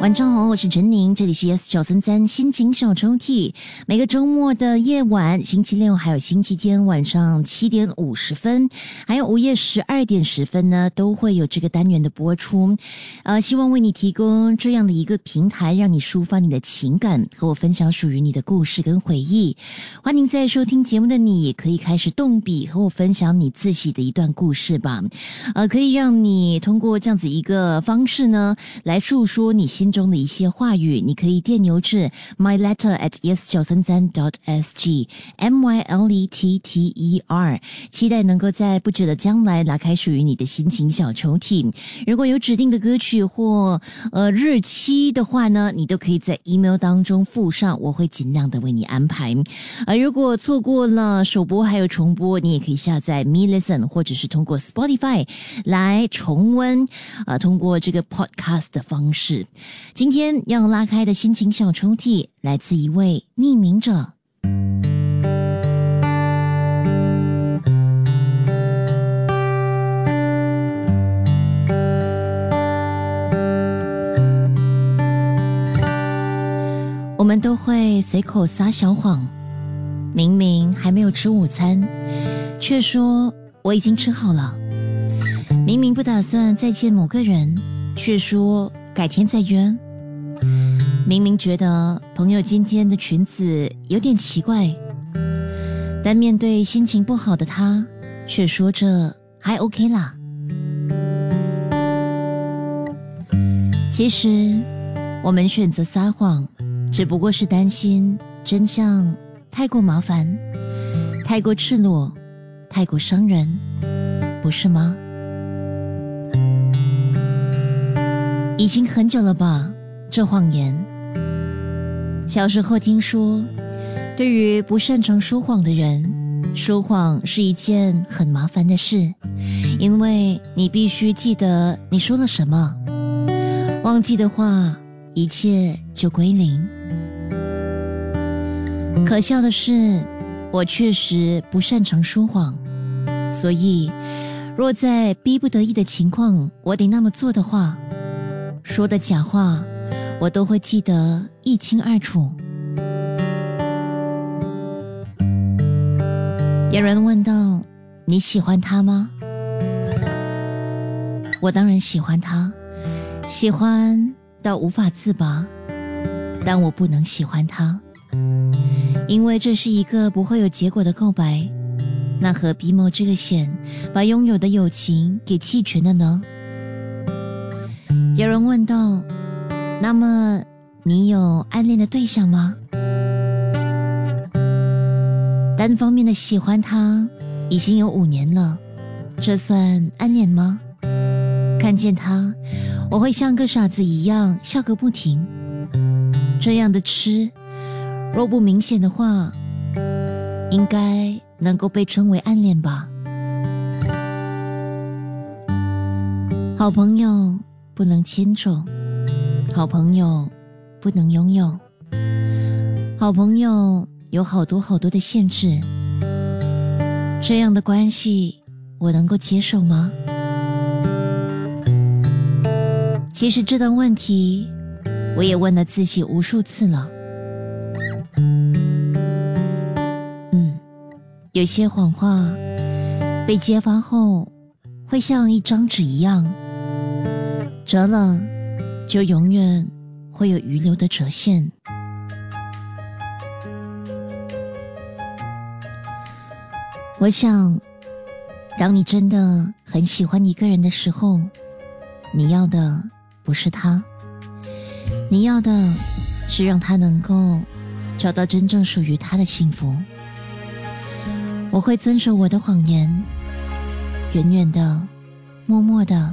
晚上好，我是陈宁，这里是 S 九三三心情小抽屉。每个周末的夜晚，星期六还有星期天晚上七点五十分，还有午夜十二点十分呢，都会有这个单元的播出。呃，希望为你提供这样的一个平台，让你抒发你的情感，和我分享属于你的故事跟回忆。欢迎在收听节目的你，也可以开始动笔和我分享你自己的一段故事吧。呃，可以让你通过这样子一个方式呢，来诉说你心。中的一些话语，你可以电邮至 my letter at yes 九三三 dot s g m y l e t t e r，期待能够在不久的将来拉开属于你的心情小抽屉。如果有指定的歌曲或呃日期的话呢，你都可以在 email 当中附上，我会尽量的为你安排。而如果错过了首播还有重播，你也可以下载 Me Listen，或者是通过 Spotify 来重温。呃，通过这个 podcast 的方式。今天要拉开的心情小抽屉，来自一位匿名者。我们都会随口撒小谎，明明还没有吃午餐，却说我已经吃好了；明明不打算再见某个人，却说。改天再约。明明觉得朋友今天的裙子有点奇怪，但面对心情不好的他，却说着还 OK 啦。其实，我们选择撒谎，只不过是担心真相太过麻烦，太过赤裸，太过伤人，不是吗？已经很久了吧？这谎言。小时候听说，对于不擅长说谎的人，说谎是一件很麻烦的事，因为你必须记得你说了什么，忘记的话，一切就归零。可笑的是，我确实不擅长说谎，所以若在逼不得已的情况，我得那么做的话。说的假话，我都会记得一清二楚。有人问道：“你喜欢他吗？”我当然喜欢他，喜欢到无法自拔。但我不能喜欢他，因为这是一个不会有结果的告白。那何必冒这个险，把拥有的友情给弃权了呢？有人问道：“那么，你有暗恋的对象吗？”单方面的喜欢他已经有五年了，这算暗恋吗？看见他，我会像个傻子一样笑个不停。这样的痴，若不明显的话，应该能够被称为暗恋吧？好朋友。不能牵手，好朋友不能拥有，好朋友有好多好多的限制。这样的关系，我能够接受吗？其实这段问题，我也问了自己无数次了。嗯，有些谎话被揭发后，会像一张纸一样。折了，就永远会有余留的折线。我想，当你真的很喜欢一个人的时候，你要的不是他，你要的是让他能够找到真正属于他的幸福。我会遵守我的谎言，远远的，默默的。